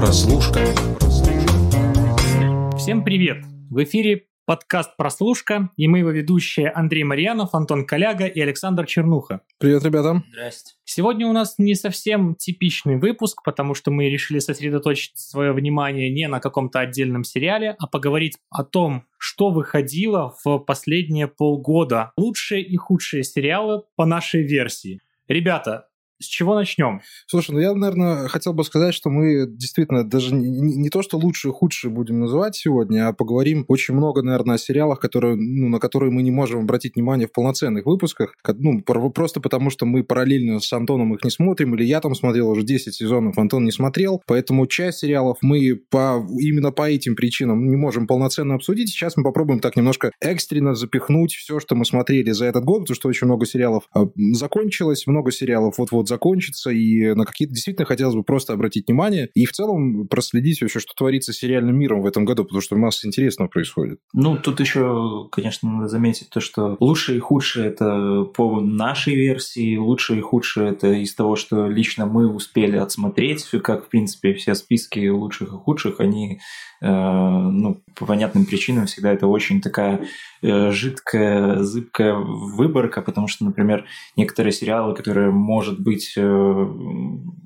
Прослушка. Всем привет! В эфире подкаст «Прослушка» и мы его ведущие Андрей Марьянов, Антон Коляга и Александр Чернуха. Привет, ребята. Здрасте. Сегодня у нас не совсем типичный выпуск, потому что мы решили сосредоточить свое внимание не на каком-то отдельном сериале, а поговорить о том, что выходило в последние полгода. Лучшие и худшие сериалы по нашей версии. Ребята, с чего начнем? Слушай, ну я, наверное, хотел бы сказать, что мы действительно даже не, не то, что лучшие и худшие будем называть сегодня, а поговорим очень много, наверное, о сериалах, которые, ну, на которые мы не можем обратить внимание в полноценных выпусках. Ну, просто потому, что мы параллельно с Антоном их не смотрим, или я там смотрел уже 10 сезонов, Антон не смотрел, поэтому часть сериалов мы по, именно по этим причинам не можем полноценно обсудить. Сейчас мы попробуем так немножко экстренно запихнуть все, что мы смотрели за этот год, потому что очень много сериалов а, закончилось, много сериалов вот-вот закончится, и на какие-то действительно хотелось бы просто обратить внимание и в целом проследить вообще, что творится с сериальным миром в этом году, потому что масса интересного происходит. Ну, тут еще, конечно, надо заметить то, что лучшее и худшее это по нашей версии, лучшее и худшее это из того, что лично мы успели отсмотреть, как, в принципе, все списки лучших и худших, они Э, ну, по понятным причинам всегда это очень такая жидкая, зыбкая выборка, потому что, например, некоторые сериалы, которые, может быть, э,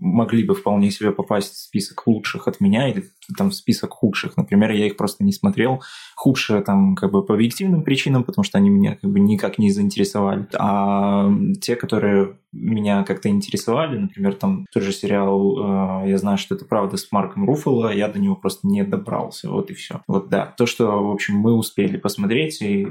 могли бы вполне себе попасть в список лучших от меня или там в список худших. Например, я их просто не смотрел. Худшие там как бы по объективным причинам, потому что они меня как бы никак не заинтересовали. А те, которые меня как-то интересовали, например, там тот же сериал «Я знаю, что это правда» с Марком Руффало, я до него просто не добрал остался, вот и все. Вот да, то, что, в общем, мы успели посмотреть, и,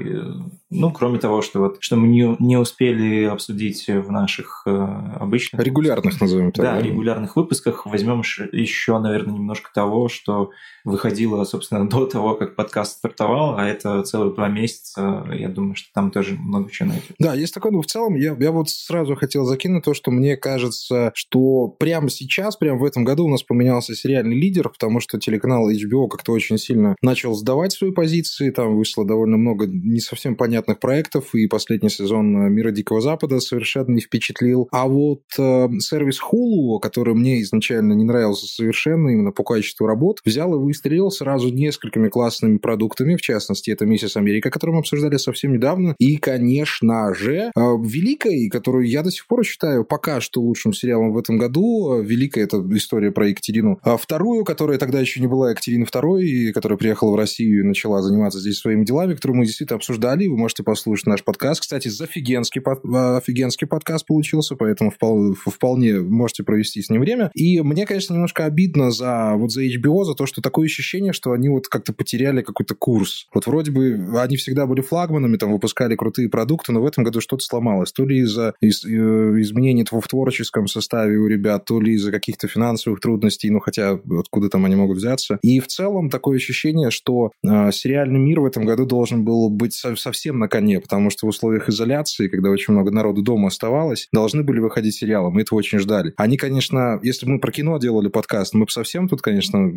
ну, кроме того, что вот, что мы не, не успели обсудить в наших э, обычных... Регулярных, назовем так. Да, регулярных выпусках, возьмем еще, наверное, немножко того, что выходило, собственно, до того, как подкаст стартовал, а это целых два месяца, я думаю, что там тоже много чего найдет. Да, есть такое, но в целом я, я вот сразу хотел закинуть то, что мне кажется, что прямо сейчас, прямо в этом году у нас поменялся сериальный лидер, потому что телеканал HBO как как-то очень сильно начал сдавать свои позиции, там вышло довольно много не совсем понятных проектов, и последний сезон «Мира Дикого Запада» совершенно не впечатлил. А вот э, сервис Hulu, который мне изначально не нравился совершенно именно по качеству работ, взял и выстрелил сразу несколькими классными продуктами, в частности, это «Миссис Америка», которую мы обсуждали совсем недавно, и, конечно же, э, «Великой», которую я до сих пор считаю пока что лучшим сериалом в этом году. «Великая» — это история про Екатерину. А вторую, которая тогда еще не была Екатерина второй, которая приехала в Россию и начала заниматься здесь своими делами, которую мы действительно обсуждали. Вы можете послушать наш подкаст. Кстати, офигенский, офигенский подкаст получился, поэтому вполне, вполне можете провести с ним время. И мне, конечно, немножко обидно за, вот за HBO, за то, что такое ощущение, что они вот как-то потеряли какой-то курс. Вот вроде бы они всегда были флагманами, там выпускали крутые продукты, но в этом году что-то сломалось. То ли из-за из, э, изменений в творческом составе у ребят, то ли из-за каких-то финансовых трудностей, ну хотя откуда там они могут взяться. И в целом такое ощущение, что э, сериальный мир в этом году должен был быть со- совсем на коне, потому что в условиях изоляции, когда очень много народу дома оставалось, должны были выходить сериалы. Мы этого очень ждали. Они, конечно, если бы мы про кино делали подкаст, мы бы совсем тут, конечно,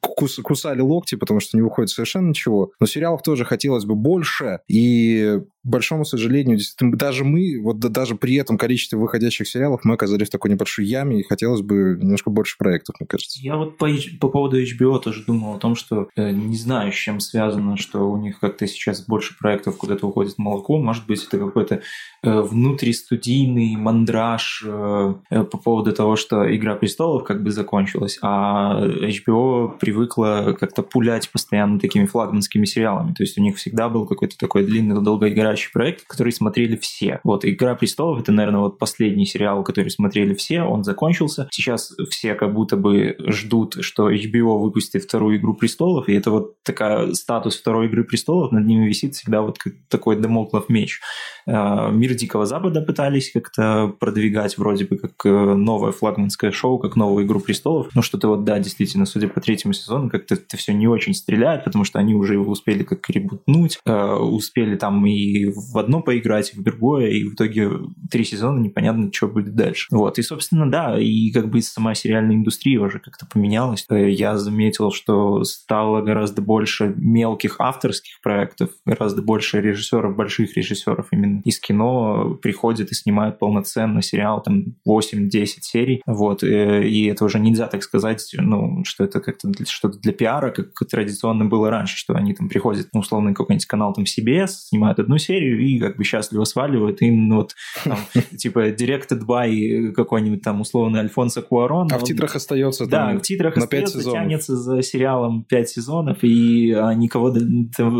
кус- кусали локти, потому что не выходит совершенно ничего. Но сериалов тоже хотелось бы больше. И большому сожалению, даже мы, вот даже при этом количестве выходящих сериалов, мы оказались в такой небольшой яме, и хотелось бы немножко больше проектов, мне кажется. Я вот по, по поводу HBO тоже думал о том, что э, не знаю, с чем связано, что у них как-то сейчас больше проектов куда-то уходит молоко. Может быть, это какой-то э, внутристудийный мандраж э, э, по поводу того, что «Игра престолов» как бы закончилась, а HBO привыкла как-то пулять постоянно такими флагманскими сериалами. То есть у них всегда был какой-то такой длинный, долгоиграющий потрясающий проект, который смотрели все. Вот «Игра престолов» — это, наверное, вот последний сериал, который смотрели все, он закончился. Сейчас все как будто бы ждут, что HBO выпустит вторую «Игру престолов», и это вот такая статус второй «Игры престолов», над ними висит всегда вот такой домоклов меч. А, «Мир Дикого Запада» пытались как-то продвигать вроде бы как э, новое флагманское шоу, как новую «Игру престолов», но что-то вот, да, действительно, судя по третьему сезону, как-то это все не очень стреляет, потому что они уже его успели как ребутнуть, э, успели там и в одно поиграть, и в другое, и в итоге три сезона непонятно, что будет дальше. Вот, и, собственно, да, и как бы сама сериальная индустрия уже как-то поменялась. Э, я заметил, что стало гораздо больше мелких авторских проектов, гораздо больше режиссеров, больших режиссеров именно из кино приходят и снимают полноценно сериал, там 8-10 серий, вот, э, и это уже нельзя так сказать, ну, что это как-то что-то для пиара, как традиционно было раньше, что они там приходят, ну, условно, какой-нибудь канал там CBS, снимают одну серию и как бы счастливо сваливают, и ну, вот там, типа directed by какой-нибудь там условный Альфонсо Куарон. А в титрах остается Да, в титрах на остается, сезонов. тянется за сериалом 5 сезонов, и а, никого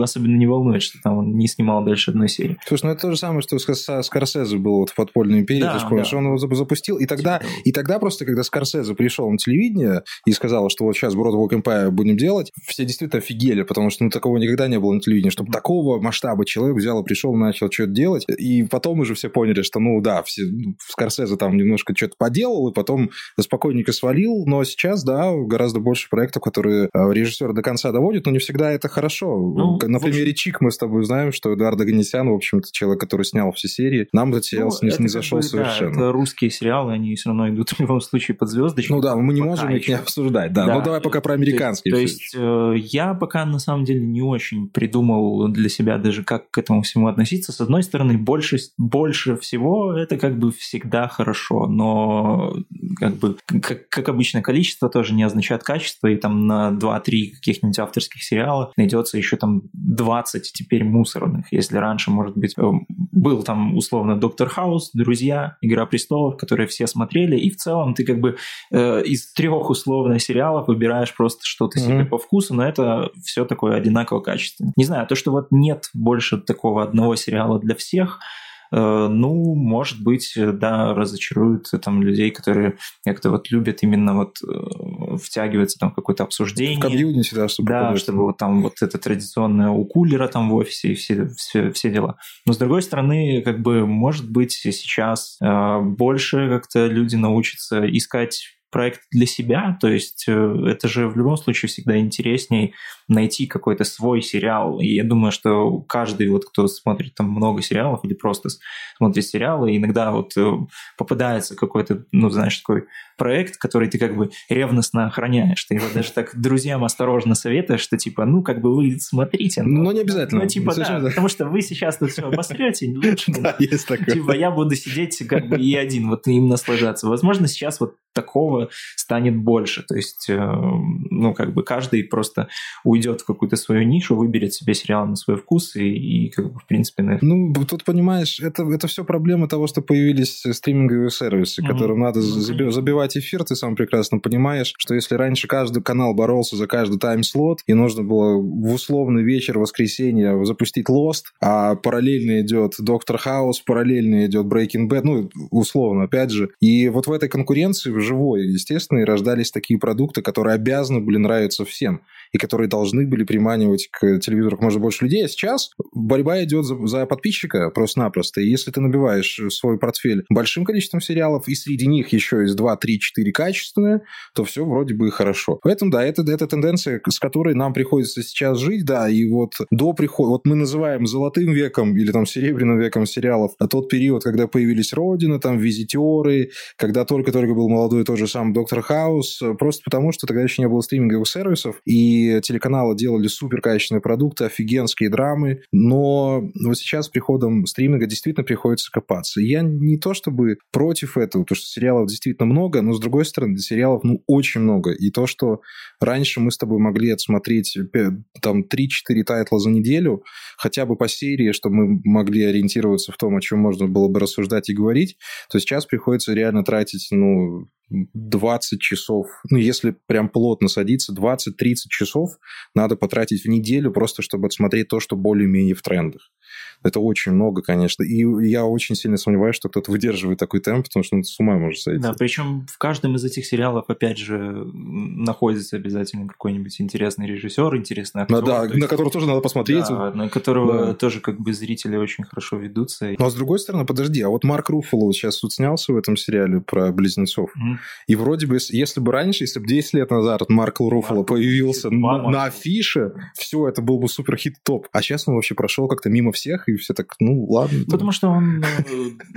особенно не волнует, что там он не снимал дальше одной серии. Слушай, ну это то же самое, что с Скорсезе было вот в «Подпольной империи», да, ты же помнишь, да. он его запустил, и тогда, типа и тогда просто, когда Скорсезе пришел на телевидение и сказал, что вот сейчас Broadwalk Empire будем делать, все действительно офигели, потому что ну, такого никогда не было на телевидении, чтобы такого масштаба человек взял и пришел, начал что-то делать, и потом уже все поняли, что, ну да, все, ну, Скорсезе там немножко что-то поделал, и потом спокойненько свалил, но сейчас, да, гораздо больше проектов, которые а, режиссер до конца доводит, но не всегда это хорошо. Ну, на примере Чик мы с тобой знаем, что Эдуард Аганесян, в общем-то, человек, который снял все серии, нам этот сериал ну, не, не зашел бы, совершенно. Да, это русские сериалы, они все равно идут в любом случае под звездочку. Ну да, мы не можем еще. их не обсуждать, да. да. Ну давай пока про американские. То есть, то есть э, я пока на самом деле не очень придумал для себя даже, как к этому всему относиться. С одной стороны, больше, больше всего это как бы всегда хорошо, но как бы, как, как обычно, количество тоже не означает качество, и там на 2-3 каких-нибудь авторских сериала найдется еще там 20 теперь мусорных, если раньше, может быть, э, был там условно Доктор Хаус, Друзья, Игра престолов, которые все смотрели, и в целом ты как бы э, из трех условно сериалов выбираешь просто что-то mm-hmm. себе по вкусу, но это все такое одинаково качественно. Не знаю, то, что вот нет больше такого одного сериала для всех, ну, может быть, да, разочаруют там людей, которые как-то вот любят именно вот э, втягиваться там в какое-то обсуждение. В комьюнити, да, чтобы Да, чтобы вот там вот это традиционное у кулера там в офисе и все, все, все дела. Но с другой стороны, как бы, может быть, сейчас э, больше как-то люди научатся искать проект для себя, то есть это же в любом случае всегда интересней найти какой-то свой сериал. И я думаю, что каждый, вот кто смотрит там много сериалов или просто смотрит сериалы, иногда вот э, попадается какой-то, ну, знаешь, такой проект, который ты как бы ревностно охраняешь. Ты его даже так друзьям осторожно советуешь, что типа, ну, как бы вы смотрите. Но, но не обязательно. Ну, типа, да, потому что вы сейчас тут все обосрете, лучше. Да, есть такое. Типа, я буду сидеть как бы и один, вот им наслаждаться. Возможно, сейчас вот такого станет больше. То есть, э, ну, как бы каждый просто уйдет в какую-то свою нишу, выберет себе сериал на свой вкус и, и как бы, в принципе, на Ну, тут, понимаешь, это, это все проблема того, что появились стриминговые сервисы, mm-hmm. которым надо mm-hmm. забивать эфир, ты сам прекрасно понимаешь, что если раньше каждый канал боролся за каждый тайм-слот, и нужно было в условный вечер воскресенья запустить Lost, а параллельно идет Доктор Хаус, параллельно идет Breaking Bad, ну, условно, опять же. И вот в этой конкуренции, в живой, естественно, и рождались такие продукты, которые обязаны были нравиться всем, и которые должны были приманивать к телевизору как можно больше людей, а сейчас борьба идет за, за подписчика просто-напросто. И если ты набиваешь свой портфель большим количеством сериалов, и среди них еще из 2, 3, 4 качественные, то все вроде бы хорошо. Поэтому, да, это, это тенденция, с которой нам приходится сейчас жить, да, и вот до прихода, вот мы называем золотым веком или там серебряным веком сериалов, а тот период, когда появились Родина, там, Визитеры, когда только-только был молодой тот же сам Доктор Хаус, просто потому, что тогда еще не было стриминговых сервисов, и телеканалы делали супер качественные продукты, офигенские драмы, но вот сейчас с приходом стриминга действительно приходится копаться. Я не то чтобы против этого, потому что сериалов действительно много, но с другой стороны, сериалов ну очень много. И то, что раньше мы с тобой могли отсмотреть там 3-4 тайтла за неделю, хотя бы по серии, чтобы мы могли ориентироваться в том, о чем можно было бы рассуждать и говорить, то сейчас приходится реально тратить, ну, 20 часов, ну, если прям плотно садиться, 20-30 часов надо потратить в неделю просто, чтобы отсмотреть то, что более-менее в трендах. Это очень много, конечно. И я очень сильно сомневаюсь, что кто-то выдерживает такой темп, потому что ну, с ума может сойти. Да, причем в каждом из этих сериалов, опять же, находится обязательно какой-нибудь интересный режиссер, интересный актер. Ну, да, есть... на которого тоже надо посмотреть. Да, на которого да. тоже как бы зрители очень хорошо ведутся. Ну, а с другой стороны, подожди, а вот Марк Руффало сейчас вот снялся в этом сериале про близнецов. Mm. И вроде бы, если бы раньше, если бы 10 лет назад Марк Руффало появился на, на афише, все, это был бы супер хит топ. А сейчас он вообще прошел как-то мимо всех всех, и все так, ну, ладно. Потому что он...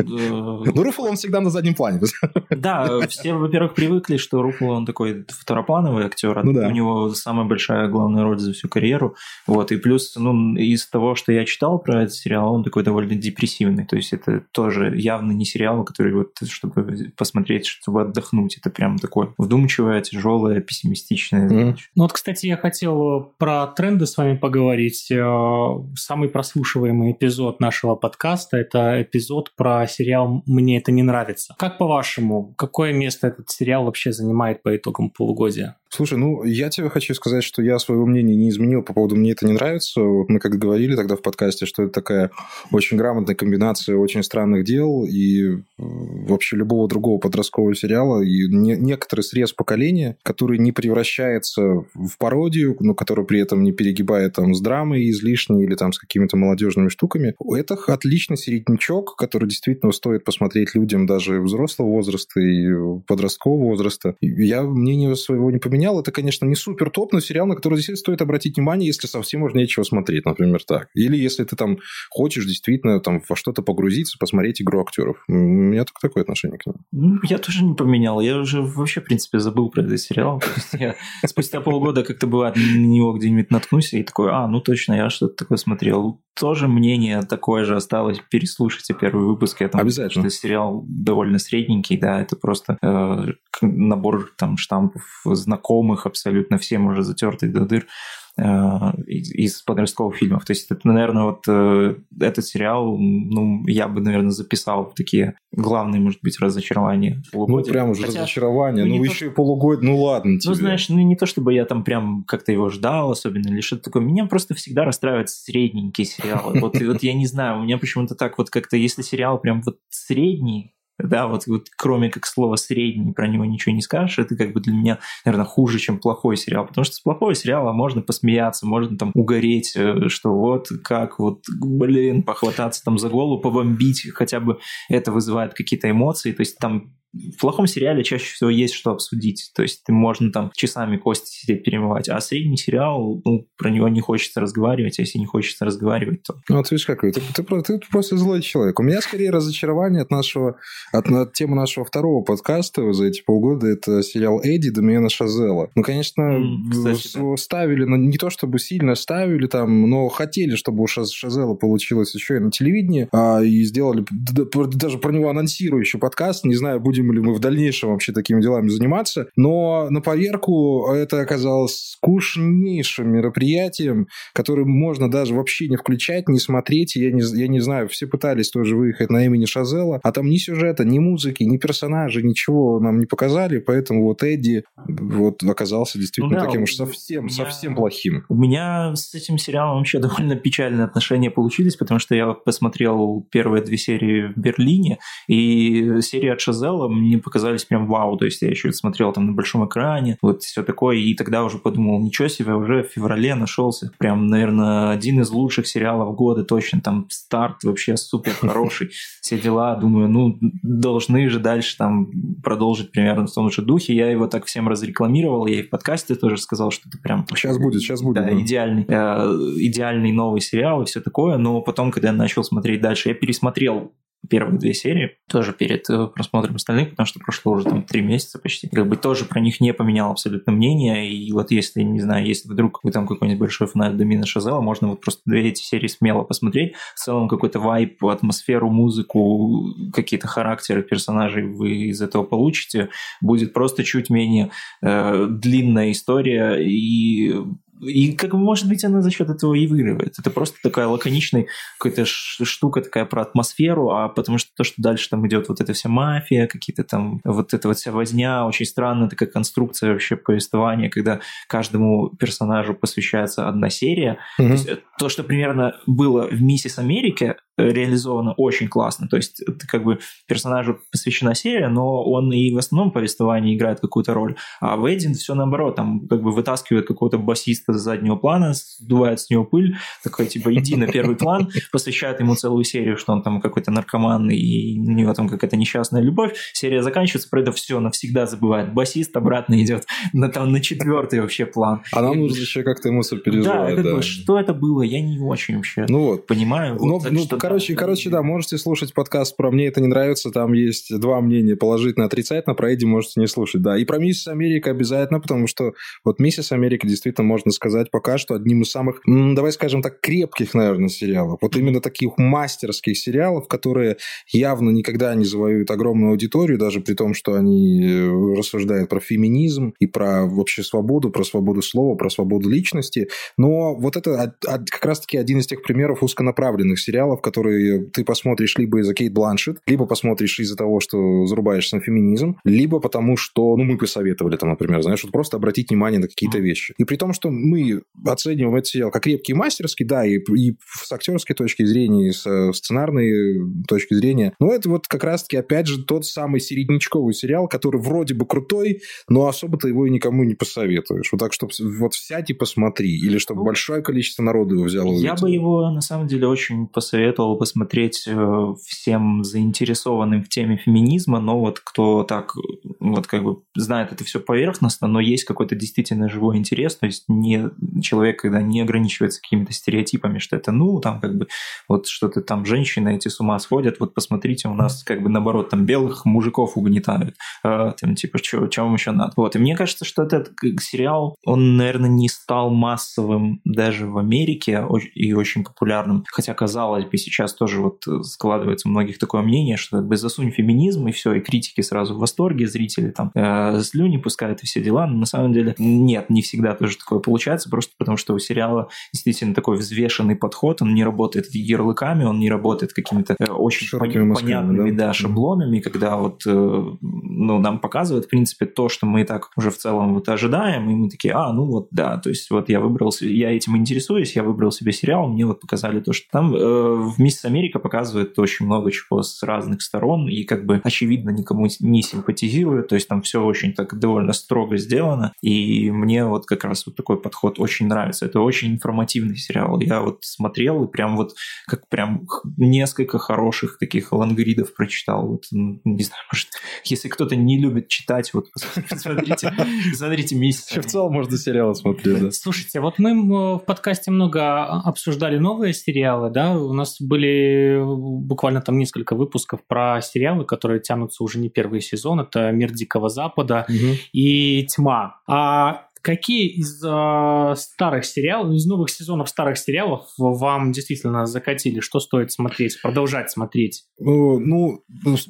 Ну, Руфало, он всегда на заднем плане. Да, все, во-первых, привыкли, что Руфало, он такой второплановый актер, а ну, у него самая большая главная роль за всю карьеру. Вот, и плюс, ну, из того, что я читал про этот сериал, он такой довольно депрессивный. То есть это тоже явно не сериал, который вот, чтобы посмотреть, чтобы отдохнуть. Это прям такое вдумчивое, тяжелое, пессимистичное. Mm. Ну вот, кстати, я хотел про тренды с вами поговорить. Э, самый прослушиваемый эпизод нашего подкаста – это эпизод про сериал «Мне это не нравится». Как по-вашему, какое место этот сериал вообще занимает по итогам полугодия? Слушай, ну, я тебе хочу сказать, что я своего мнения не изменил по поводу «мне это не нравится». Мы как говорили тогда в подкасте, что это такая очень грамотная комбинация очень странных дел и вообще любого другого подросткового сериала. И не, некоторый срез поколения, который не превращается в пародию, но который при этом не перегибает там с драмой излишней или там с какими-то молодежными штуками. Это отличный середнячок, который действительно стоит посмотреть людям даже взрослого возраста и подросткового возраста. Я мнение своего не поменял поменял. Это, конечно, не супер топ, но сериал, на который действительно стоит обратить внимание, если совсем уже нечего смотреть, например, так. Или если ты там хочешь действительно там во что-то погрузиться, посмотреть игру актеров. У меня так, такое отношение к нему. Ну, я тоже не поменял. Я уже вообще, в принципе, забыл про этот сериал. Я спустя полгода как-то бывает на него где-нибудь наткнусь и такой, а, ну точно, я что-то такое смотрел. Тоже мнение такое же осталось. Переслушайте первый выпуск. Я там, Обязательно. Что сериал довольно средненький, да, это просто э, набор там штампов знакомых знакомых абсолютно всем уже затертых до дыр э, из подростковых фильмов. То есть это, наверное, вот э, этот сериал, ну, я бы, наверное, записал в такие главные, может быть, разочарования. Ну, прям уже Хотя, разочарование. Ну, ну еще то, и полугод, ну ладно тебе. Ну, знаешь, ну не то, чтобы я там прям как-то его ждал особенно или что-то такое. Меня просто всегда расстраивают средненькие сериалы. Вот, вот я не знаю, у меня почему-то так вот как-то, если сериал прям вот средний, да, вот, вот кроме как слова средний, про него ничего не скажешь, это как бы для меня, наверное, хуже, чем плохой сериал, потому что с плохого сериала можно посмеяться, можно там угореть, э, что вот как вот, блин, похвататься там за голову, побомбить, хотя бы это вызывает какие-то эмоции, то есть там в плохом сериале чаще всего есть что обсудить. То есть ты можно там часами кости сидеть перемывать. А средний сериал, ну, про него не хочется разговаривать. А если не хочется разговаривать, то... Ну, вот видишь, как ты, ты, ты, ты просто злой человек. У меня скорее разочарование от нашего, от, от темы нашего второго подкаста за эти полгода. Это сериал Эдди Дамиена Шазела. Ну, конечно, кстати, ставили, но не то чтобы сильно ставили там, но хотели, чтобы у Шазела получилось еще и на телевидении. А, и сделали даже про него анонсирующий подкаст. Не знаю, будем будем ли мы в дальнейшем вообще такими делами заниматься. Но на поверку это оказалось скучнейшим мероприятием, которое можно даже вообще не включать, не смотреть. Я не, я не знаю, все пытались тоже выехать на имени Шазела, а там ни сюжета, ни музыки, ни персонажей, ничего нам не показали, поэтому вот Эдди вот оказался действительно ну, да, таким уж совсем, меня, совсем плохим. У меня с этим сериалом вообще довольно печальные отношения получились, потому что я посмотрел первые две серии в Берлине, и серия от Шазела мне показались прям вау, то есть я еще смотрел там на большом экране, вот все такое, и тогда уже подумал, ничего себе, уже в феврале нашелся прям, наверное, один из лучших сериалов года, точно, там старт вообще супер хороший, все дела, думаю, ну, должны же дальше там продолжить примерно в том же духе, я его так всем разрекламировал, я и в подкасте тоже сказал, что это прям... Сейчас будет, сейчас будет. Да, да. идеальный, э, идеальный новый сериал и все такое, но потом, когда я начал смотреть дальше, я пересмотрел первых две серии, тоже перед э, просмотром остальных, потому что прошло уже там три месяца почти. Как бы тоже про них не поменял абсолютно мнение, и вот если, не знаю, если вдруг вы там какой-нибудь большой фанат Домина Шазела, можно вот просто две эти серии смело посмотреть. В целом какой-то вайп, атмосферу, музыку, какие-то характеры персонажей вы из этого получите. Будет просто чуть менее э, длинная история и и как может быть она за счет этого и выигрывает. Это просто такая лаконичная какая-то штука такая про атмосферу, а потому что то, что дальше там идет вот эта вся мафия, какие-то там вот эта вот вся возня, очень странная такая конструкция вообще повествования, когда каждому персонажу посвящается одна серия. Mm-hmm. То, есть, э, то, что примерно было в «Миссис Америке», реализовано очень классно. То есть ты как бы персонажу посвящена серия, но он и в основном повествовании играет какую-то роль. А в Эдин все наоборот, там как бы вытаскивает какого-то басиста с заднего плана, сдувает с него пыль, такой типа иди на первый план, посвящает ему целую серию, что он там какой-то наркоман и у него там какая-то несчастная любовь. Серия заканчивается, про это все навсегда забывает. Басист обратно идет на, там, на четвертый вообще план. А нам нужно еще как-то ему сопереживать. Да, как бы, что это было, я не очень вообще ну вот. понимаю. Ну, вот, ну что, короче, да, короче, да, можете слушать подкаст про «Мне это не нравится», там есть два мнения, положительно, отрицательно, про Эдди можете не слушать, да. И про «Миссис Америка» обязательно, потому что вот «Миссис Америка» действительно, можно сказать, пока что одним из самых, давай скажем так, крепких, наверное, сериалов. Вот именно таких мастерских сериалов, которые явно никогда не завоюют огромную аудиторию, даже при том, что они э, рассуждают про феминизм и про вообще свободу, про свободу слова, про свободу личности. Но вот это как раз-таки один из тех примеров узконаправленных сериалов, которые ты посмотришь либо из-за Кейт Бланшет, либо посмотришь из-за того, что зарубаешься на феминизм, либо потому, что, ну, мы посоветовали там, например, знаешь, вот просто обратить внимание на какие-то вещи. И при том, что мы оцениваем этот сериал как крепкий мастерский, да, и, и с актерской точки зрения, и с э, сценарной точки зрения, но это вот как раз-таки, опять же, тот самый середнячковый сериал, который вроде бы крутой, но особо-то его и никому не посоветуешь. Вот так, чтобы вот сядь и посмотри, или чтобы ну, большое количество народу его взяло. Я бы его, на самом деле, очень посоветовал посмотреть э, всем заинтересованным в теме феминизма, но вот кто так, вот как бы знает это все поверхностно, но есть какой-то действительно живой интерес, то есть не человек, когда не ограничивается какими-то стереотипами, что это, ну, там как бы вот что-то там женщины эти с ума сходят, вот посмотрите, у нас как бы наоборот там белых мужиков угнетают, э, там типа, что вам еще надо? Вот, и мне кажется, что этот сериал, он, наверное, не стал массовым даже в Америке и очень популярным, хотя, казалось бы, сейчас тоже вот складывается у многих такое мнение, что как бы засунь феминизм и все, и критики сразу в восторге, зрители там э, слюни пускают и все дела, но на самом деле нет, не всегда тоже такое получается, просто потому что у сериала действительно такой взвешенный подход, он не работает ярлыками, он не работает какими-то э, очень пон- понятными да? Да, шаблонами, когда вот э, ну, нам показывают, в принципе, то, что мы и так уже в целом вот ожидаем, и мы такие, а, ну вот да, то есть вот я выбрал, я этим интересуюсь, я выбрал себе сериал, мне вот показали то, что там э, в «Мисс Америка» показывает очень много чего с разных сторон, и как бы очевидно никому не симпатизирует, то есть там все очень так довольно строго сделано, и мне вот как раз вот такой подход очень нравится. Это очень информативный сериал. Я вот смотрел и прям вот как прям несколько хороших таких лангридов прочитал. Вот, не знаю, может, если кто-то не любит читать, вот смотрите, смотрите «Мисс». В целом можно сериалы смотреть, да. Слушайте, вот мы в подкасте много обсуждали новые сериалы, да, у нас были буквально там несколько выпусков про сериалы, которые тянутся уже не первый сезон, это «Мир Дикого Запада» угу. и «Тьма». А Какие из э, старых сериалов, из новых сезонов старых сериалов вам действительно закатили? Что стоит смотреть, продолжать смотреть? Ну, ну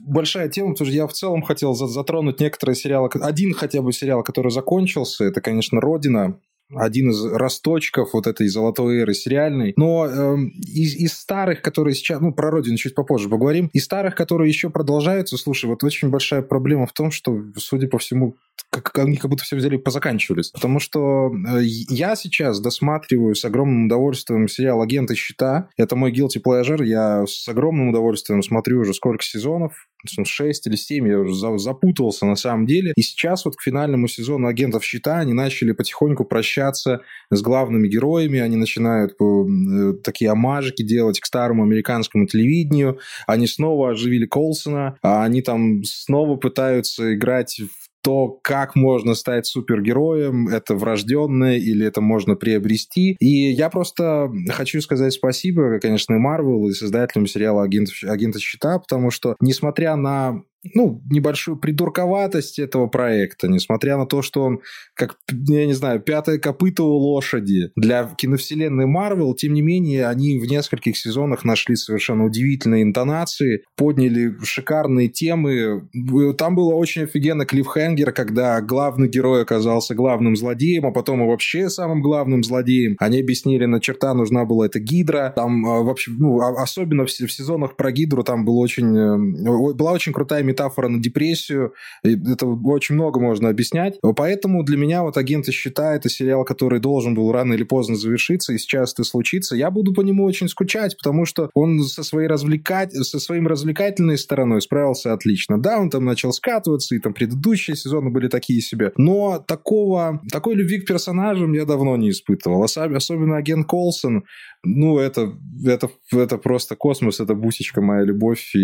большая тема, потому что я в целом хотел затронуть некоторые сериалы. Один хотя бы сериал, который закончился, это, конечно, «Родина» один из росточков вот этой золотой эры сериальной. Но э, из, из старых, которые сейчас, ну, про Родину чуть попозже поговорим, из старых, которые еще продолжаются, слушай, вот очень большая проблема в том, что, судя по всему, как, они как будто все взяли и позаканчивались. Потому что э, я сейчас досматриваю с огромным удовольствием сериал «Агенты щита». Это мой guilty pleasure. Я с огромным удовольствием смотрю уже сколько сезонов. 6 или 7, я уже запутался на самом деле. И сейчас вот к финальному сезону «Агентов щита» они начали потихоньку прощаться с главными героями, они начинают э, такие омажики делать к старому американскому телевидению, они снова оживили Колсона, а они там снова пытаются играть в то, как можно стать супергероем, это врожденное или это можно приобрести. И я просто хочу сказать спасибо, конечно, и Марвел, и создателям сериала «Агент, «Агента щита», потому что, несмотря на ну, небольшую придурковатость этого проекта, несмотря на то, что он, как, я не знаю, пятое копыто у лошади для киновселенной Марвел, тем не менее, они в нескольких сезонах нашли совершенно удивительные интонации, подняли шикарные темы. Там было очень офигенно клиффхенгер, когда главный герой оказался главным злодеем, а потом и вообще самым главным злодеем. Они объяснили, на черта нужна была эта гидра. Там а, вообще, ну, а, особенно в, сезонах про гидру там было очень, э, была очень крутая метафора на депрессию. Это очень много можно объяснять. Поэтому для меня вот «Агенты щита» — это сериал, который должен был рано или поздно завершиться, и сейчас это случится. Я буду по нему очень скучать, потому что он со своей развлекать... со своим развлекательной стороной справился отлично. Да, он там начал скатываться, и там предыдущие сезоны были такие себе. Но такого... такой любви к персонажам я давно не испытывал. Особенно агент Колсон, ну, это, это, это просто космос, это бусечка моя любовь, и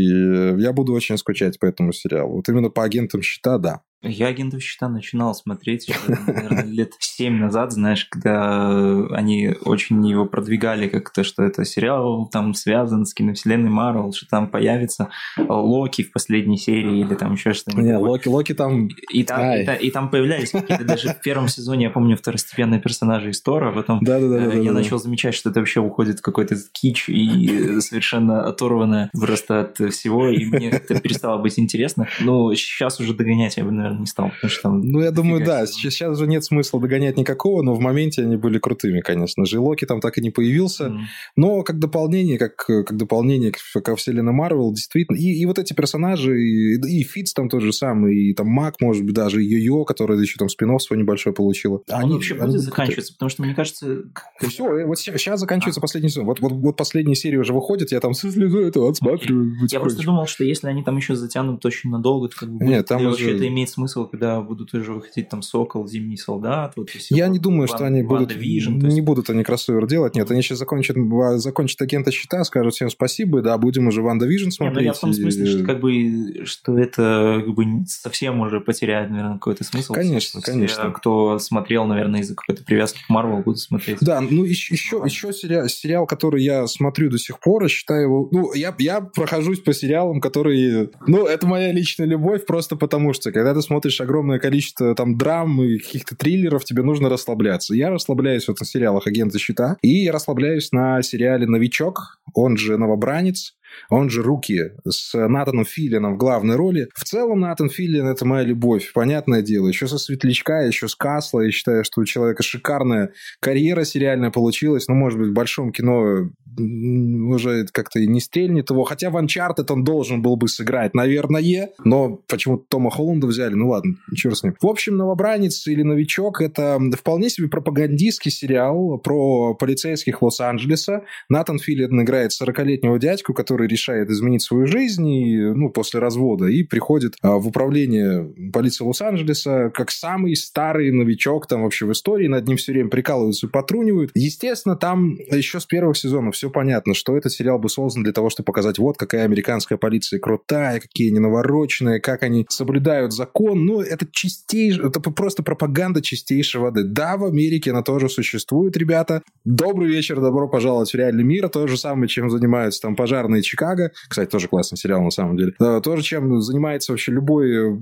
я буду очень скучать по этому сериалу. Вот именно по агентам щита, да. Я «Агентов щита» начинал смотреть наверное, лет семь назад, знаешь, когда они очень его продвигали как-то, что это сериал там связан с киновселенной Марвел, что там появится Локи в последней серии или там еще что-нибудь. Не, Локи, Локи там... И там, и, и там появлялись какие-то, даже в первом сезоне, я помню, второстепенные переступенные из Тора, а потом да, да, да, я да, начал да. замечать, что это вообще уходит какой-то кич и совершенно оторванное просто от всего, и мне это перестало быть интересно. Но сейчас уже догонять я бы, наверное, не стал, потому что там... Ну, я думаю, да, сейчас, сейчас уже нет смысла догонять никакого, но в моменте они были крутыми, конечно же. И Локи там так и не появился, mm. но как дополнение, как, как дополнение к, ко вселенной Марвел, действительно. И, и вот эти персонажи, и, и Фитц там тот же самый, и там Мак, может быть, даже, и Йо-Йо, которая еще там спин свой небольшой получила. А они, вообще они, будет заканчиваться, потому что, мне кажется... Все, вот сейчас заканчивается а. последний сезон. Вот, вот, вот последняя серия уже выходит, я там со слезой это отсматриваю. Я просто думал, что если они там еще затянут очень надолго, то как бы Нет, там вообще это имеет смысл, когда будут уже выходить там Сокол, Зимний солдат. Вот, я не думаю, что они будут... Vision, не будут они кроссовер делать. Нет, они сейчас закончат, закончат агента щита, скажут всем спасибо, да, будем уже WandaVision смотреть. Нет, я в том смысле, что как бы, что это как бы совсем уже потеряет, наверное, какой-то смысл. Конечно, конечно. Кто смотрел, наверное, из-за какой-то привязки к Марвел, будут смотреть. Да, ну еще, еще, еще сериал, сериал, который я смотрю до сих пор, и считаю его... Ну, я, я прохожусь по сериалам, которые... Ну, это моя личная любовь, просто потому что, когда ты смотришь огромное количество там драм и каких-то триллеров, тебе нужно расслабляться. Я расслабляюсь вот на сериалах «Агенты щита», и я расслабляюсь на сериале «Новичок», он же «Новобранец», он же «Руки» с Натаном Филлином в главной роли. В целом Натан Филлин – это моя любовь, понятное дело. Еще со Светлячка, еще с Касла. Я считаю, что у человека шикарная карьера сериальная получилась. Ну, может быть, в большом кино уже как-то не стрельнет его. Хотя в Uncharted он должен был бы сыграть, наверное, но почему-то Тома Холланда взяли. Ну ладно, черт с ним. В общем, «Новобранец» или «Новичок» — это вполне себе пропагандистский сериал про полицейских Лос-Анджелеса. Натан Филлин играет 40-летнего дядьку, который решает изменить свою жизнь и, ну, после развода и приходит а, в управление полиции Лос-Анджелеса как самый старый новичок там вообще в истории. Над ним все время прикалываются и потрунивают. Естественно, там еще с первых сезонов все понятно, что этот сериал был создан для того, чтобы показать, вот какая американская полиция крутая, какие они навороченные, как они соблюдают закон. Ну, это чистейшее, это просто пропаганда чистейшей воды. Да, в Америке она тоже существует, ребята. Добрый вечер, добро пожаловать в реальный мир. То же самое, чем занимаются там пожарные Чикаго. Кстати, тоже классный сериал на самом деле. Тоже, чем занимается вообще любой э,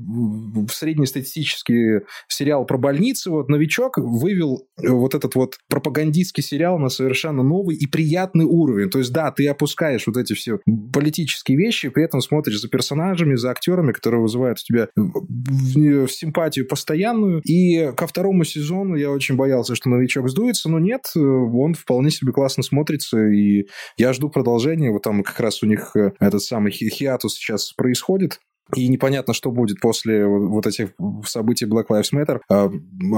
среднестатистический сериал про больницы. Вот «Новичок» вывел э, вот этот вот пропагандистский сериал на совершенно новый и приятный уровень. То есть, да, ты опускаешь вот эти все политические вещи, при этом смотришь за персонажами, за актерами, которые вызывают у тебя симпатию постоянную. И ко второму сезону я очень боялся, что новичок сдуется, но нет, он вполне себе классно смотрится, и я жду продолжения. Вот там как раз у них э, этот самый хиатус сейчас происходит. И непонятно, что будет после вот этих событий Black Lives Matter. А,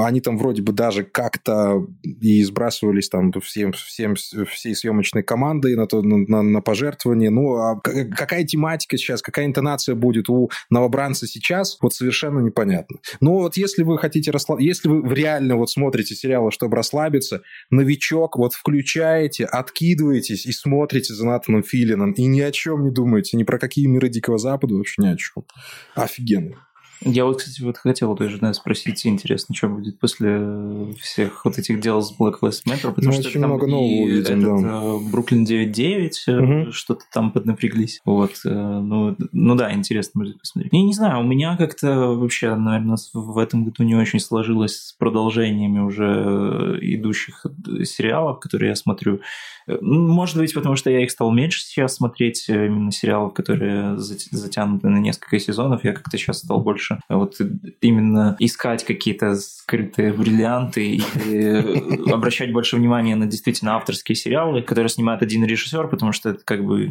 они там вроде бы даже как-то и сбрасывались там всем, всем, всей съемочной командой на, то, на, на пожертвование. Ну, а какая тематика сейчас, какая интонация будет у новобранца сейчас, вот совершенно непонятно. Но вот если вы хотите расслабиться, если вы реально вот смотрите сериалы, чтобы расслабиться, новичок, вот включаете, откидываетесь и смотрите за Натаном Филином и ни о чем не думаете, ни про какие миры Дикого Запада, вообще ни о чем. Офигенный. Я вот, кстати, вот хотел тоже да, спросить, интересно, что будет после всех вот этих дел с Black Lives Matter, потому ну, что очень много нового увидим, этот, да. Бруклин 9.9, угу. что-то там поднапряглись. Вот, э, ну, ну да, интересно будет посмотреть. Я не знаю, у меня как-то вообще, наверное, в этом году не очень сложилось с продолжениями уже идущих сериалов, которые я смотрю. Может быть, потому что я их стал меньше сейчас смотреть, именно сериалов, которые затянуты на несколько сезонов. Я как-то сейчас стал больше больше. Вот именно искать какие-то скрытые бриллианты и обращать больше внимания на действительно авторские сериалы, которые снимает один режиссер, потому что это как бы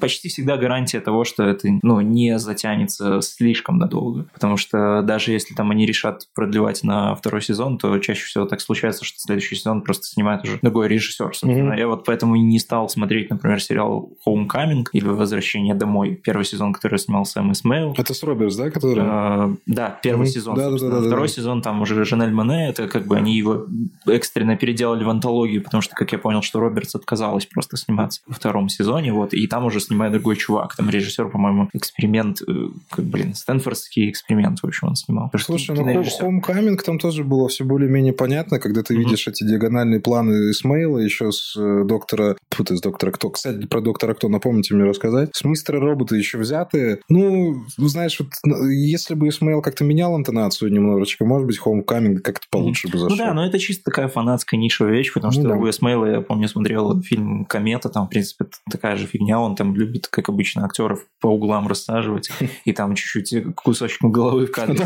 почти всегда гарантия того, что это ну, не затянется слишком надолго. Потому что даже если там они решат продлевать на второй сезон, то чаще всего так случается, что следующий сезон просто снимает уже другой режиссер. Mm-hmm. Я вот поэтому и не стал смотреть, например, сериал Homecoming или Возвращение домой. Первый сезон, который снимал Сэм Исмейл. Это с Робертс, да, который? А, да, первый mm-hmm. сезон. Да, да, да, Второй да, сезон там уже Жанель Мане, это как бы они его экстренно переделали в антологию, потому что, как я понял, что Робертс отказалась просто сниматься во втором сезоне, вот, и там уже снимает другой чувак, там режиссер, по-моему, эксперимент, э, как, блин, Стэнфордский эксперимент, в общем, он снимал. Слушай, ну Homecoming там тоже было все более-менее понятно, когда ты mm-hmm. видишь эти диагональные планы Исмейла еще с э, доктора, фу, с доктора кто, кстати, про доктора кто, напомните мне рассказать, с мистера робота еще взятые, ну, знаешь, вот если бы Исмейл как-то менял интонацию немножечко, может быть, Homecoming как-то получше бы зашел. Ну да, но это чисто такая фанатская нишевая вещь, потому ну, что да. у Исмейла, я помню, смотрел фильм «Комета», там, в принципе, такая же фигня, он там любит, как обычно, актеров по углам рассаживать и там чуть-чуть кусочком головы в кадре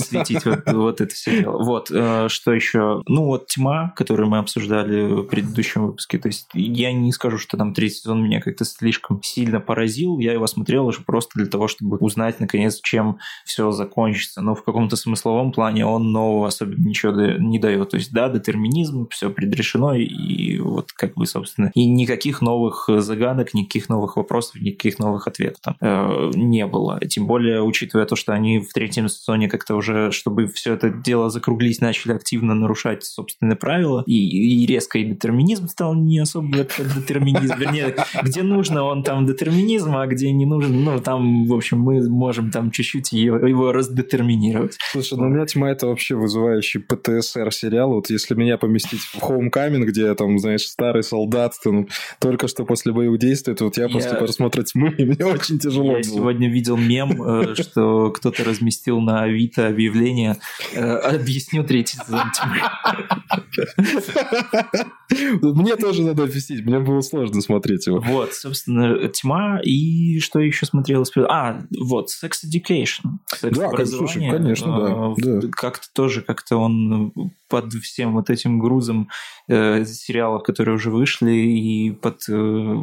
светить, вот это все дело. Вот, э, что еще? Ну, вот «Тьма», которую мы обсуждали в предыдущем выпуске, то есть я не скажу, что там третий сезон меня как-то слишком сильно поразил, я его смотрел уже просто для того, чтобы узнать, наконец, чем все закончится, но в каком-то смысловом плане он нового особенно ничего не дает, то есть, да, детерминизм, все предрешено, и вот как бы, собственно, и никаких новых загадок, никаких новых вопросов, никаких новых ответов там э, не было. Тем более, учитывая то, что они в третьем сезоне как-то уже, чтобы все это дело закруглить, начали активно нарушать собственные правила, и, и резко и детерминизм стал не особо детерминизм, вернее, где нужно, он там детерминизм, а где не нужен, ну, там, в общем, мы можем там чуть-чуть его, его раздетерминировать. Слушай, ну, у меня тьма это вообще вызывающий ПТСР сериал, вот если меня поместить в Homecoming, где там, знаешь, старый солдат, то, ну, только что после боевых действий, то вот я, я... после просмотра тьмы, мне очень тяжело Я было. сегодня видел мем, э, что кто-то разместил на Авито объявление э, «Объясню третий сезон тьмы». Мне тоже надо объяснить, мне было сложно смотреть его. Вот, собственно, «Тьма» и что еще смотрелось? А, вот, «Sex Education». Да, слушай, конечно, да. Как-то тоже, как-то он под всем вот этим грузом э, сериалов, которые уже вышли, и под э,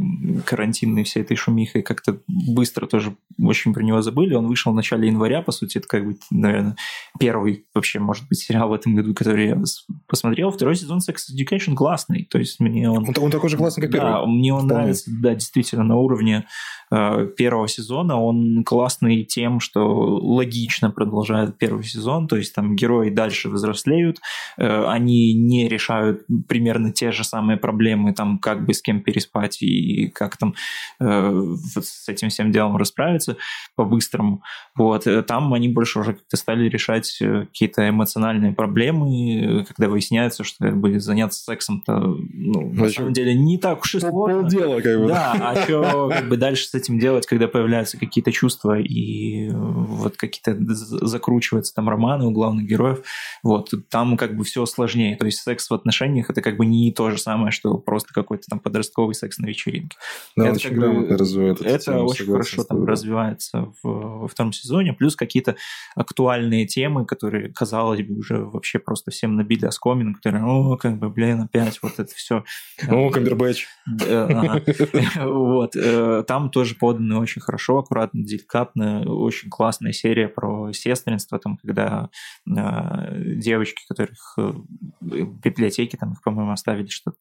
карантинной всей этой шумихой как-то быстро тоже очень про него забыли. Он вышел в начале января, по сути, это как бы, наверное, первый вообще, может быть, сериал в этом году, который я посмотрел. Второй сезон Sex Education классный, то есть мне он... Он, он такой же классный, как первый. Да, мне он Вполне. нравится, да, действительно, на уровне э, первого сезона. Он классный тем, что логично продолжает первый сезон, то есть там герои дальше взрослеют, Э, они не решают примерно те же самые проблемы, там, как бы с кем переспать и как там э, с этим всем делом расправиться по-быстрому. Вот. Э, там они больше уже как-то стали решать какие-то эмоциональные проблемы, когда выясняется, что как бы заняться сексом-то ну, на самом деле не так уж и сложно. Полдела, как бы. Да, а что как бы дальше с этим делать, когда появляются какие-то чувства и вот какие-то закручиваются там романы у главных героев. Вот. Там как бы бы все сложнее. То есть секс в отношениях это как бы не то же самое, что просто какой-то там подростковый секс на вечеринке. Да, это очень как грамотно развивает Это тему, очень хорошо там развивается в, во втором сезоне. Плюс какие-то актуальные темы, которые, казалось бы, уже вообще просто всем набили оскомину, которые, о, как бы, блин, опять вот это все. О, Камбербэтч. Вот. Э, там тоже поданы очень хорошо, аккуратно, деликатно. Очень классная серия про сестринство, там, когда э, девочки, которых в библиотеке, там их, по-моему, оставили что-то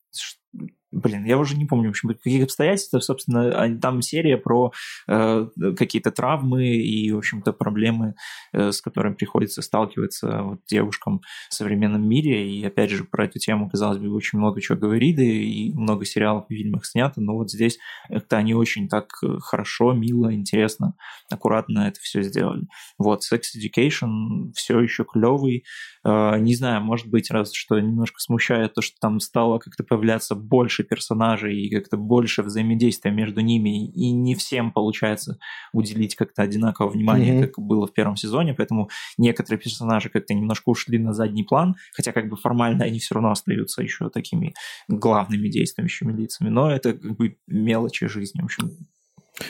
блин, я уже не помню, в общем, каких обстоятельств, собственно, там серия про э, какие-то травмы и, в общем-то, проблемы, э, с которыми приходится сталкиваться вот, девушкам в современном мире. И, опять же, про эту тему, казалось бы, очень много чего говорили, и много сериалов и фильмах снято, но вот здесь это они очень так хорошо, мило, интересно, аккуратно это все сделали. Вот, Sex Education все еще клевый. Э, не знаю, может быть, раз что немножко смущает то, что там стало как-то появляться больше персонажей и как-то больше взаимодействия между ними, и не всем получается уделить как-то одинаково внимание, mm-hmm. как было в первом сезоне, поэтому некоторые персонажи как-то немножко ушли на задний план, хотя как бы формально они все равно остаются еще такими главными действующими лицами, но это как бы мелочи жизни, в общем,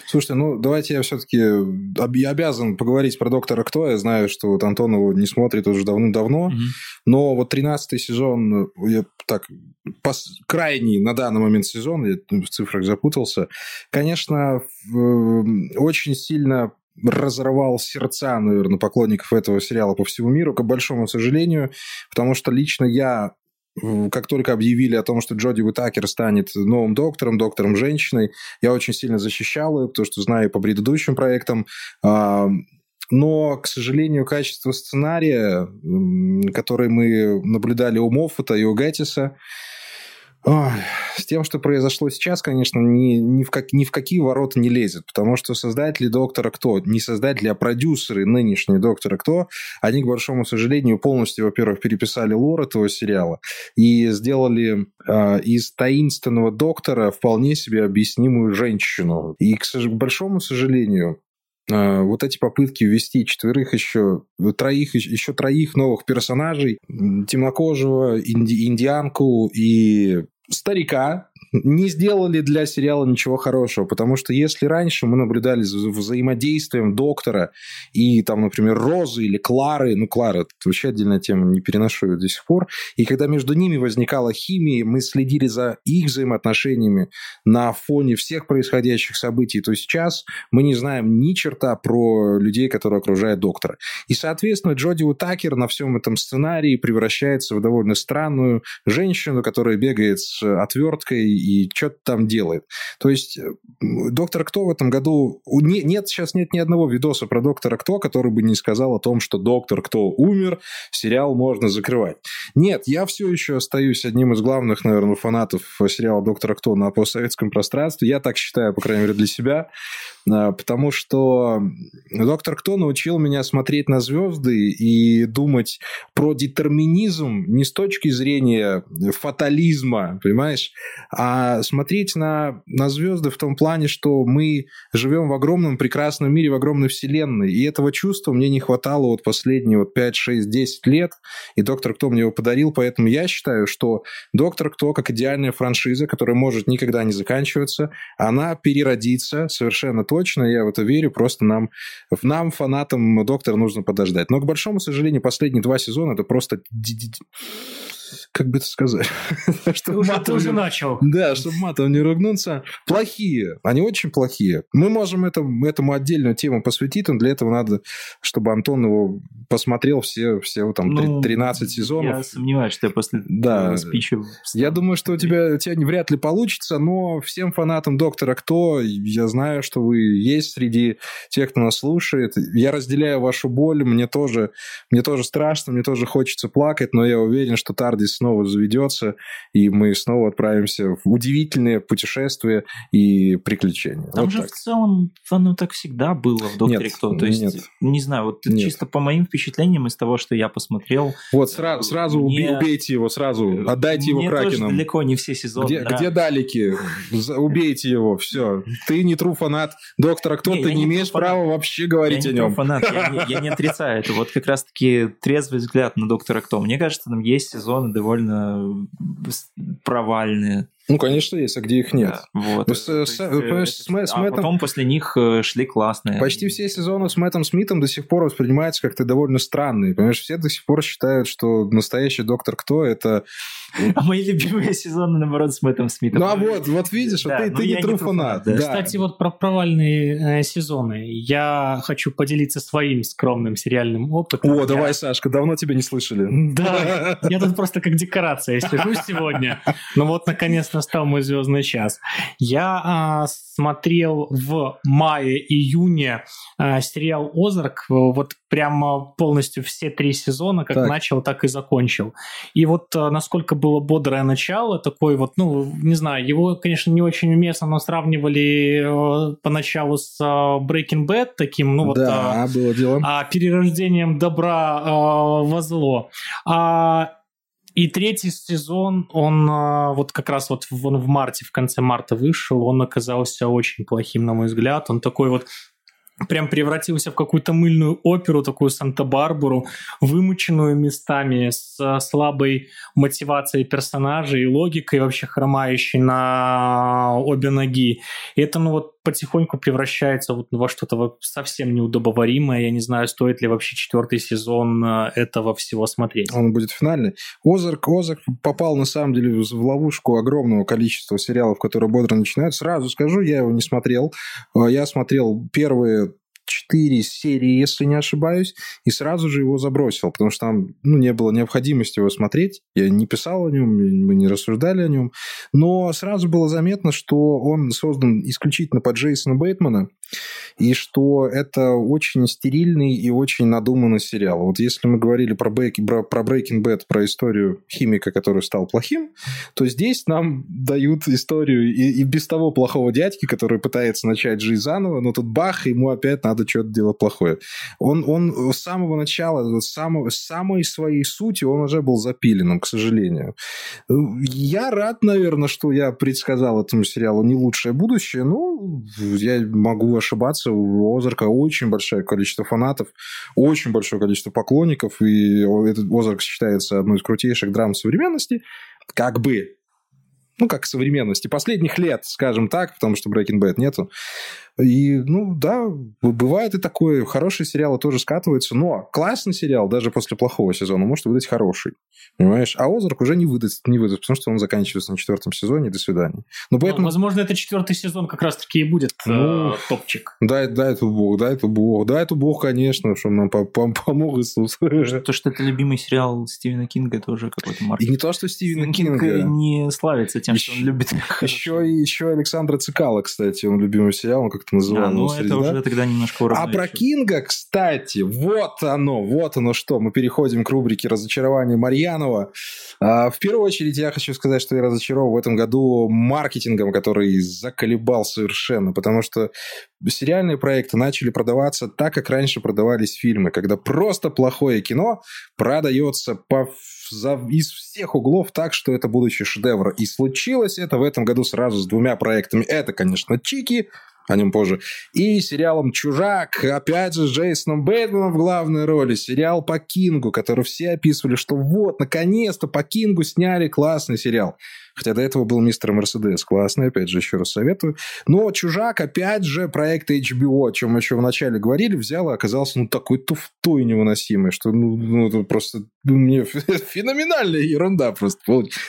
Слушайте, ну давайте я все-таки обязан поговорить про доктора Кто. Я знаю, что вот Антон его не смотрит уже давно-давно, угу. но вот 13 сезон, я так, пос, крайний на данный момент сезон, я в цифрах запутался, конечно, очень сильно разорвал сердца, наверное, поклонников этого сериала по всему миру, к большому сожалению, потому что лично я как только объявили о том, что Джоди Уитакер станет новым доктором, доктором женщиной, я очень сильно защищал ее, потому что знаю по предыдущим проектам. Но, к сожалению, качество сценария, который мы наблюдали у Моффата и у Геттиса, Ой, с тем, что произошло сейчас, конечно, ни, ни, в как, ни в какие ворота не лезет, потому что создатели «Доктора Кто», не создатели, а продюсеры нынешние «Доктора Кто», они, к большому сожалению, полностью, во-первых, переписали лор этого сериала и сделали э, из таинственного доктора вполне себе объяснимую женщину. И, к, большому сожалению, вот эти попытки ввести четверых еще, троих, еще троих новых персонажей, темнокожего, инди, индианку и старика не сделали для сериала ничего хорошего, потому что если раньше мы наблюдали за взаимодействием доктора и там, например, Розы или Клары, ну, Клара, это вообще отдельная тема, не переношу ее до сих пор, и когда между ними возникала химия, мы следили за их взаимоотношениями на фоне всех происходящих событий, то сейчас мы не знаем ни черта про людей, которые окружают доктора. И, соответственно, Джоди Утакер на всем этом сценарии превращается в довольно странную женщину, которая бегает с отверткой и что-то там делает. То есть э, Доктор Кто в этом году... Не, нет, сейчас нет ни одного видоса про Доктора Кто, который бы не сказал о том, что Доктор Кто умер, сериал можно закрывать. Нет, я все еще остаюсь одним из главных, наверное, фанатов сериала Доктора Кто на постсоветском пространстве. Я так считаю, по крайней мере, для себя. А, потому что доктор Кто научил меня смотреть на звезды и думать про детерминизм не с точки зрения фатализма, понимаешь, а смотреть на, на звезды в том плане, что мы живем в огромном прекрасном мире, в огромной вселенной. И этого чувства мне не хватало вот последние вот 5, 6, 10 лет. И доктор Кто мне его подарил, поэтому я считаю, что доктор Кто, как идеальная франшиза, которая может никогда не заканчиваться, она переродится совершенно точно, я в это верю, просто нам, нам фанатам Доктора, нужно подождать. Но, к большому сожалению, последние два сезона это просто как бы это сказать? чтобы уже, матом, ты уже начал. Да, чтобы матом не ругнуться. Плохие. Они очень плохие. Мы можем этому, этому отдельную тему посвятить, но для этого надо, чтобы Антон его посмотрел все, все там ну, 13 сезонов. Я сомневаюсь, что я после да. спича... Я думаю, что у тебя, у тебя вряд ли получится, но всем фанатам Доктора Кто, я знаю, что вы есть среди тех, кто нас слушает. Я разделяю вашу боль, мне тоже, мне тоже страшно, мне тоже хочется плакать, но я уверен, что Тардис снова заведется, и мы снова отправимся в удивительные путешествия и приключения. Там вот же так. в целом оно так всегда было в Докторе нет, Кто. То есть, нет. не знаю, вот нет. чисто по моим впечатлениям из того, что я посмотрел. Вот сразу, сразу мне... убейте его, сразу, отдайте его Кракенам. далеко не все сезоны. Где, да. где Далики? Убейте его, все. Ты не тру фанат Доктора Кто, ты не имеешь права вообще говорить о нем. фанат, я не отрицаю это. Вот как раз-таки трезвый взгляд на Доктора Кто. Мне кажется, там есть сезоны довольно провальные. Ну, конечно, есть, а где их нет? Да, вот. Ну, с, с, с, с, с а Мэттом... потом после них э, шли классные. Почти все сезоны с Мэттом Смитом до сих пор воспринимаются как-то довольно странные. Понимаешь, все до сих пор считают, что настоящий доктор кто это... А мои любимые сезоны, наоборот, с Мэттом Смитом. Ну, а вот, вот видишь, да, ты, ты не true фанат. Да. Кстати, вот про провальные э, сезоны. Я хочу поделиться своим скромным сериальным опытом. О, я... давай, Сашка, давно тебя не слышали. Да, я тут просто как декорация сижу сегодня. Ну вот, наконец настал мой звездный час. Я а, смотрел в мае-июне а, сериал «Озарк», вот прямо полностью все три сезона, как так. начал, так и закончил. И вот а, насколько было бодрое начало, такой вот, ну, не знаю, его, конечно, не очень уместно, но сравнивали а, поначалу с а, Breaking Bad, таким, ну вот... Да, а, было дело. А, перерождением добра а, во зло. А, и третий сезон, он а, вот как раз вот он в марте, в конце марта вышел, он оказался очень плохим, на мой взгляд. Он такой вот прям превратился в какую-то мыльную оперу, такую Санта-Барбару, вымученную местами, с слабой мотивацией персонажей и логикой вообще хромающей на обе ноги. И это, ну вот, потихоньку превращается вот во что-то совсем неудобоваримое. Я не знаю, стоит ли вообще четвертый сезон э, этого всего смотреть. Он будет финальный. Озарк, Озарк попал, на самом деле, в ловушку огромного количества сериалов, которые бодро начинают. Сразу скажу, я его не смотрел. Э, я смотрел первые четыре серии, если не ошибаюсь, и сразу же его забросил, потому что там ну, не было необходимости его смотреть. Я не писал о нем, мы не рассуждали о нем. Но сразу было заметно, что он создан исключительно под Джейсона Бейтмана, и что это очень стерильный и очень надуманный сериал. Вот если мы говорили про, Бейк, про, про Breaking Bad, про историю химика, который стал плохим, то здесь нам дают историю и, и без того плохого дядьки, который пытается начать жизнь заново, но тут бах, ему опять надо что-то делать плохое. Он, он с самого начала, с самого, с самой своей сути, он уже был запиленным, к сожалению. Я рад, наверное, что я предсказал этому сериалу не лучшее будущее, но я могу ошибаться, у Озарка очень большое количество фанатов, очень большое количество поклонников, и этот Озарк считается одной из крутейших драм современности, как бы ну, как современности, последних лет, скажем так, потому что Breaking Bad нету. И, ну, да, бывает и такое. Хорошие сериалы тоже скатываются, но классный сериал даже после плохого сезона может выдать хороший. Понимаешь? А Озарк уже не выдаст, не выдаст, потому что он заканчивается на четвертом сезоне. До свидания. Но ну, поэтому... Ну, возможно, это четвертый сезон как раз-таки и будет э, ну, э, топчик. Дай, дай это Бог, дай это Бог. Дай это Бог, конечно, чтобы нам помог Иисус. То, что это любимый сериал Стивена Кинга, это уже какой-то маркетинг. И не то, что Стивена Кинга... не славится тем, что он любит. Еще, еще Александра Цикала, кстати, он любимый сериал, он как-то называл. А, ну, это да? уже тогда немножко А про Кинга, кстати, вот оно, вот оно что. Мы переходим к рубрике «Разочарование Марьянова». А, в первую очередь я хочу сказать, что я разочарован в этом году маркетингом, который заколебал совершенно, потому что сериальные проекты начали продаваться так, как раньше продавались фильмы, когда просто плохое кино продается по, за, из всех углов так, что это будущий шедевр. И случилось это в этом году сразу с двумя проектами. Это, конечно, Чики, о нем позже. И сериалом «Чужак», опять же, с Джейсоном Бейтманом в главной роли. Сериал по Кингу, который все описывали, что вот, наконец-то по Кингу сняли классный сериал. Хотя до этого был мистер Мерседес. Классный, опять же, еще раз советую. Но «Чужак», опять же, проект HBO, о чем еще вначале говорили, взял и оказался ну, такой туфтой невыносимый, что ну, ну просто ну, мне феноменальная ерунда просто.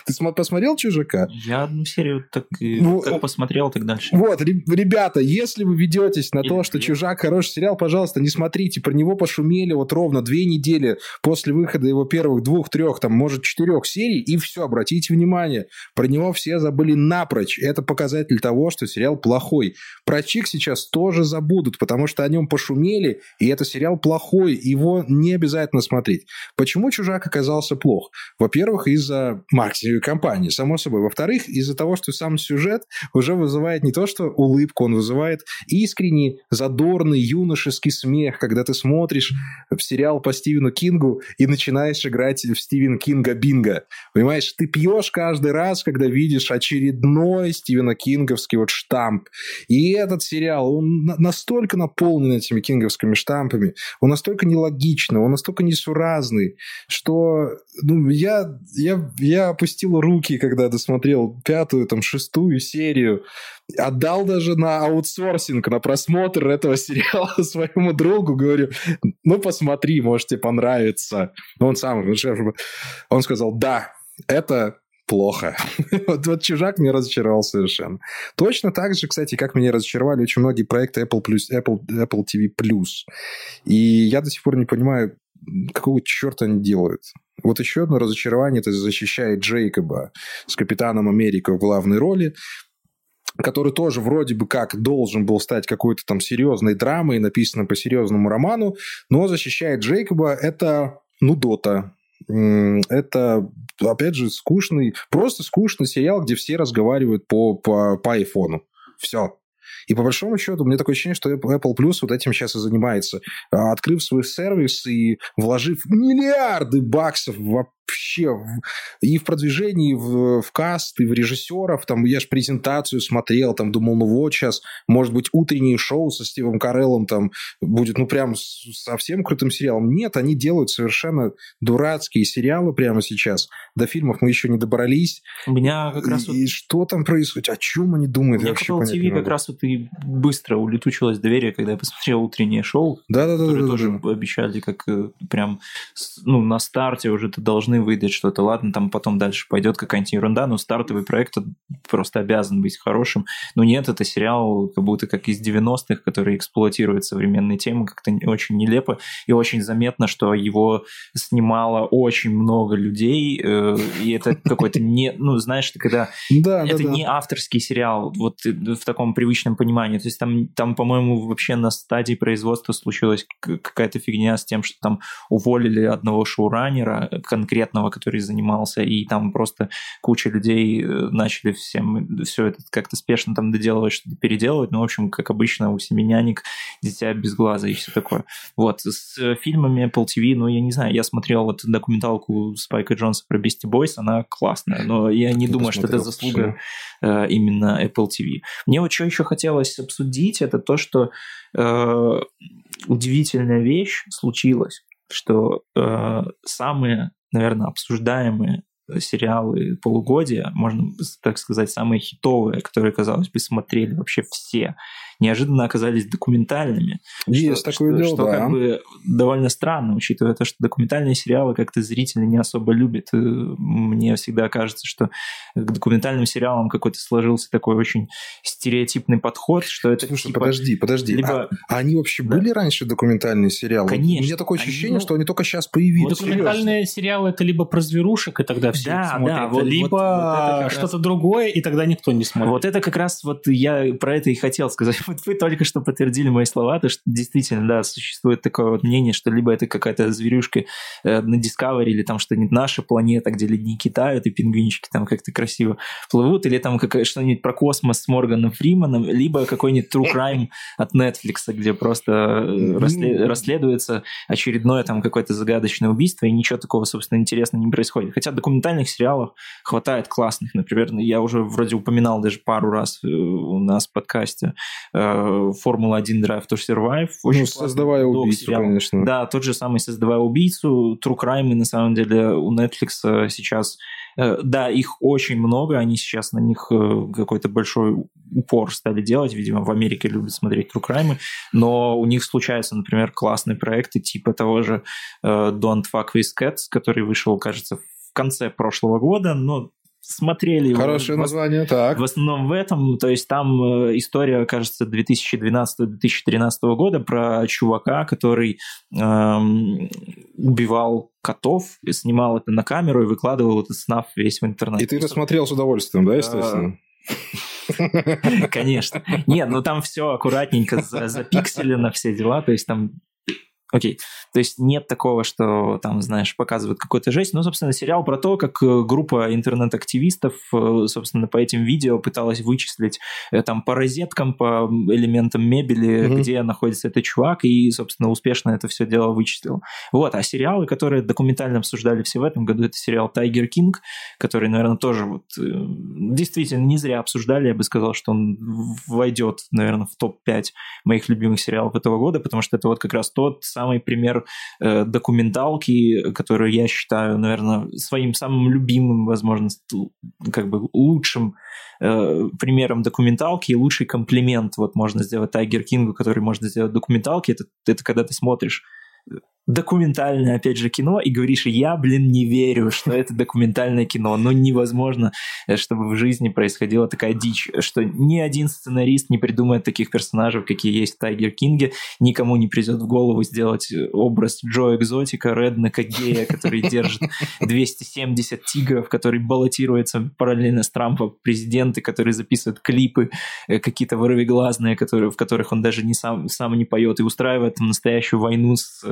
Ты посмотрел «Чужака»? Я одну серию так ну, как посмотрел, так дальше. Вот, ребята, если вы ведетесь на то, что «Чужак» хороший сериал, пожалуйста, не смотрите. Про него пошумели вот ровно две недели после выхода его первых двух-трех, там, может, четырех серий, и все, обратите внимание. Про него все забыли напрочь. Это показатель того, что сериал плохой. Про Чик сейчас тоже забудут, потому что о нем пошумели, и это сериал плохой, его не обязательно смотреть. Почему «Чужак» оказался плох? Во-первых, из-за маркетинговой компании, само собой. Во-вторых, из-за того, что сам сюжет уже вызывает не то, что улыбку, он вызывает искренний, задорный, юношеский смех, когда ты смотришь сериал по Стивену Кингу и начинаешь играть в Стивена Кинга Бинго. Понимаешь, ты пьешь каждый раз, когда видишь очередной Стивена Кинговский вот штамп. И этот сериал, он настолько наполнен этими кинговскими штампами, он настолько нелогичный, он настолько несуразный, что ну, я, я, я опустил руки, когда досмотрел пятую, там, шестую серию, отдал даже на аутсорсинг, на просмотр этого сериала своему другу, говорю, ну, посмотри, может, тебе понравится. Он сам, он сказал, да, это плохо. вот, вот «Чужак» меня разочаровал совершенно. Точно так же, кстати, как меня разочаровали очень многие проекты Apple, Plus, Apple, Apple TV+. И я до сих пор не понимаю, какого черта они делают. Вот еще одно разочарование – это защищает Джейкоба с Капитаном Америка в главной роли, который тоже вроде бы как должен был стать какой-то там серьезной драмой, написанной по серьезному роману, но защищает Джейкоба это Нудота, это, опять же, скучный, просто скучный сериал, где все разговаривают по, по, по айфону. Все. И по большому счету, мне такое ощущение, что Apple Plus вот этим сейчас и занимается. А, открыв свой сервис и вложив миллиарды баксов в вообще и в продвижении, и в, в каст, и в режиссеров. Там я же презентацию смотрел, там думал, ну вот сейчас, может быть, утреннее шоу со Стивом Кареллом там будет, ну, прям совсем крутым сериалом. Нет, они делают совершенно дурацкие сериалы прямо сейчас. До фильмов мы еще не добрались. У меня как раз... И, вот... и что там происходит? О чем они думают? У меня вообще TV как раз вот и быстро улетучилось доверие, когда я посмотрел утреннее шоу. Да-да-да. Которые да, тоже да. обещали как э, прям ну, на старте уже ты должны выдать что-то. Ладно, там потом дальше пойдет какая-нибудь ерунда, но стартовый проект просто обязан быть хорошим. Но нет, это сериал как будто как из 90-х, который эксплуатирует современные темы как-то очень нелепо. И очень заметно, что его снимало очень много людей, э, и это какой-то не... Ну, знаешь, ты когда... Да, это да, не да. авторский сериал, вот в таком привычном понимании. То есть там, там по-моему, вообще на стадии производства случилась какая-то фигня с тем, что там уволили одного шоураннера конкретного, который занимался, и там просто куча людей э, начали всем все это как-то спешно там доделывать, что-то переделывать. Ну, в общем, как обычно, у семеняник дитя без глаза и все такое. Вот. С фильмами Apple TV, ну, я не знаю, я смотрел вот документалку Спайка Джонса про Beastie Boys, она классная, но я не думаю, что это заслуга э, именно Apple TV. Мне вот что еще хотелось обсудить, это то, что э, удивительная вещь случилась, что э, самые, наверное, обсуждаемые сериалы полугодия, можно так сказать, самые хитовые, которые, казалось бы, смотрели вообще все, неожиданно оказались документальными. Есть что, такое что, дело, что да. как бы довольно странно, учитывая то, что документальные сериалы как-то зрители не особо любят. И мне всегда кажется, что к документальным сериалам какой-то сложился такой очень стереотипный подход, что это Слушай, типа... подожди, подожди. либо- А, а они вообще Да. были раньше документальные сериалы? Конечно. У меня такое Они, ощущение, ну, что они только сейчас появились. Документальные сериалы это либо про зверушек, и тогда все Да, их смотрят, да, вот- либо вот- вот что-то другое, и тогда никто не смотрит. Вот это как раз вот я про это и хотел сказать. Вот вы только что подтвердили мои слова, то что действительно, да, существует такое вот мнение, что либо это какая-то зверюшка э, на Discovery, или там что-нибудь наша планета, где ледники тают, и пингвинчики там как-то красиво плывут, или там что-нибудь про космос с Морганом Фриманом, либо какой-нибудь True Crime от Netflix, где просто э, расле- Ну. расследуется очередное там какое-то загадочное убийство, и ничего такого, собственно, интересного не происходит. Хотя документальных сериалов хватает классных. Например, я уже вроде упоминал даже пару раз э, у нас в подкасте Формула-1 Drive to Survive. Очень Ну, создавая убийцу, сериал. конечно. Да, тот же самый «Создавая убийцу», True Crime, на самом деле у Netflix э, сейчас... э, Да, их очень много, они сейчас на них э, какой-то большой упор стали делать, видимо, в Америке любят смотреть True Crime, но у них случаются, например, классные проекты типа того же э, Don't Fuck With Cats, который вышел, кажется, в конце прошлого года, но смотрели его Хорошее в- название, так. в основном в этом, то есть там э, история, кажется, 2012-2013 года про чувака, который эм, убивал котов, и снимал это на камеру и выкладывал этот снаф весь в интернет. И ты это смотрел с удовольствием, да, естественно? Конечно. Нет, ну там все аккуратненько за- запикселено, все дела, то есть там Окей. То есть нет такого, что там, знаешь, показывают какую-то жесть. Ну, собственно, сериал про то, как э, группа интернет-активистов, э, собственно, по этим видео пыталась вычислить э, там по розеткам, по элементам мебели, Мгм. где находится этот чувак, и, собственно, успешно это все дело вычислил. Вот. А сериалы, которые документально обсуждали все в этом году, это сериал «Тайгер Кинг», который, наверное, тоже вот действительно не зря обсуждали. Я бы сказал, что он войдет, наверное, в топ-5 моих любимых сериалов этого года, потому что это вот как раз тот самый пример э, документалки, которую я считаю, наверное, своим самым любимым, возможно, как бы лучшим э, примером документалки и лучший комплимент. Вот можно сделать Тайгер Кингу, который можно сделать документалки, это, это когда ты смотришь документальное, опять же, кино, и говоришь, я, блин, не верю, что это документальное кино. Но невозможно, э, чтобы в жизни происходила такая дичь, что ни один сценарист не придумает таких персонажей, какие есть в Tiger King е, никому не придет в голову сделать э, образ Джо Экзотика, реднека гея, который держит 270 тигров, который баллотируется параллельно с Трампом в президенты, которые записывают клипы э, какие-то вырвиглазные, которые, в которых он даже не сам, сам не поет, и устраивает настоящую войну с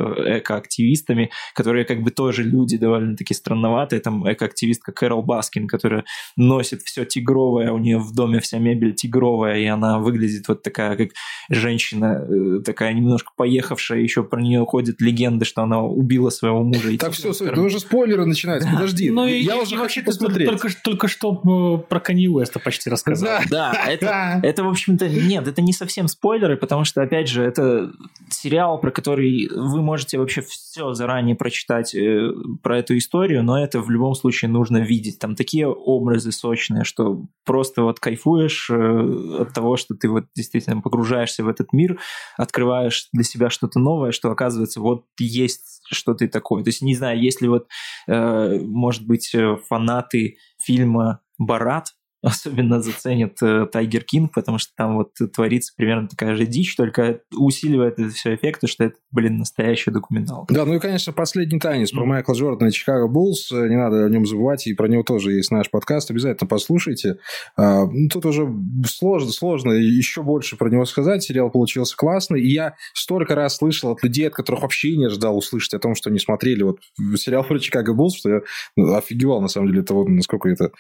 экоактивистами, которые как бы тоже люди довольно-таки странноватые. Там экоактивистка Кэрол Баскин, которая носит все тигровое, у нее в доме вся мебель тигровая, и она выглядит вот такая, как женщина, э, такая немножко поехавшая, еще про нее ходят легенды, что она убила своего мужа. Так, все, это уже спойлеры начинаются, подожди. Ну, я уже хочу посмотреть. Только, только что э, про Канье Уэста почти рассказал. Да, это, это, в общем-то, нет, это не совсем спойлеры, потому что, опять же, это сериал, про который вы можете вообще все заранее прочитать э, про эту историю, но это в любом случае нужно видеть. Там такие образы сочные, что просто вот кайфуешь э, от того, что ты вот действительно погружаешься в этот мир, открываешь для себя что-то новое, что оказывается вот есть что ты такое. То есть, не знаю, если вот, э, может быть, э, фанаты фильма «Барат», особенно заценит Тайгер Кинг, потому что там вот творится примерно такая же дичь, только усиливает это все эффекты, что это, блин, настоящий документал. Да, ну и, конечно, последний танец про Майкла Джордана и Чикаго Буллс, не надо о нем забывать, и про него тоже есть наш подкаст, обязательно послушайте. А, ну, тут уже сложно, сложно еще больше про него сказать, сериал получился классный, и я столько раз слышал от людей, от которых вообще не ожидал услышать о том, что не смотрели вот сериал про Чикаго Буллс, что я ну, офигевал, на самом деле, того, насколько это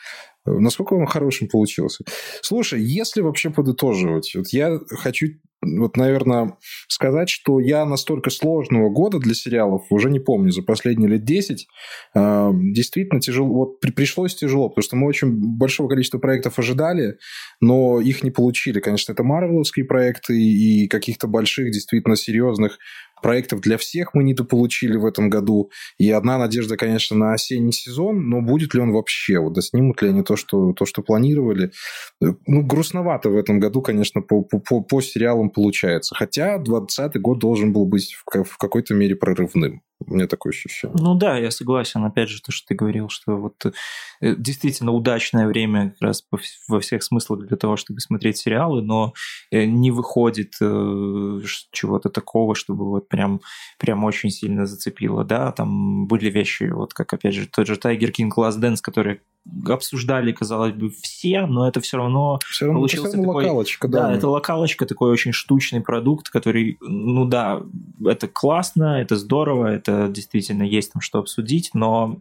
Насколько он хорошим получился? Слушай, если вообще подытоживать, вот я хочу, вот, наверное, сказать, что я настолько сложного года для сериалов уже не помню за последние лет 10. Э, действительно тяжело, вот при, пришлось тяжело, потому что мы очень большого количества проектов ожидали, но их не получили. Конечно, это марвеловские проекты и каких-то больших, действительно серьезных проектов для всех мы недополучили в этом году. И одна надежда, конечно, на осенний сезон, но будет ли он вообще? Вот да снимут ли они то, что, то, что планировали? Ну, грустновато в этом году, конечно, по, по, по сериалам получается. Хотя 2020 год должен был быть в, в какой-то мере прорывным. У меня такое ощущение. Ну да, я согласен. Опять же, то, что ты говорил, что вот э, действительно удачное время как раз во всех смыслах для того, чтобы смотреть сериалы, но э, не выходит э, чего-то такого, чтобы вот прям, прям очень сильно зацепило. Да, там были вещи, вот как, опять же, тот же Tiger King Last Dance, который обсуждали, казалось бы, все, но это все равно все равно получился все равно такой... локалочка, да. Да, это локалочка, такой очень штучный продукт, который, ну да, это классно, это здорово, это действительно есть там что обсудить, но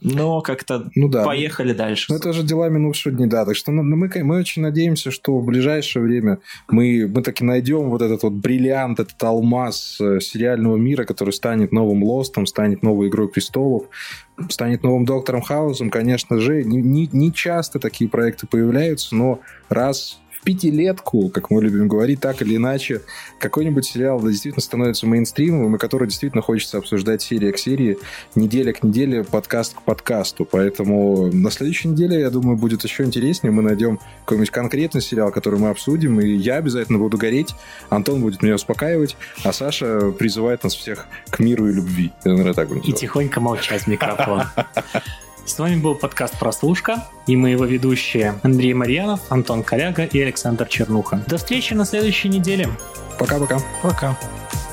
но как-то ну, да. поехали дальше. Ну, это же дела минувшего дня, да. Так что ну, мы, мы очень надеемся, что в ближайшее время мы, мы таки найдем вот этот вот бриллиант, этот алмаз э, сериального мира, который станет новым Лостом, станет новой Игрой Престолов, станет новым Доктором Хаусом. Конечно же, не, не, не часто такие проекты появляются, но раз пятилетку, как мы любим говорить, так или иначе, какой-нибудь сериал действительно становится мейнстримовым, и который действительно хочется обсуждать серия к серии, неделя к неделе, подкаст к подкасту. Поэтому на следующей неделе, я думаю, будет еще интереснее. Мы найдем какой-нибудь конкретный сериал, который мы обсудим, и я обязательно буду гореть, Антон будет меня успокаивать, а Саша призывает нас всех к миру и любви. Я, наверное, так И тихонько молчать в микрофон. С вами был подкаст «Прослушка» и мы его ведущие Андрей Марьянов, Антон Коляга и Александр Чернуха. До встречи на следующей неделе. Пока-пока. Пока. -пока. Пока.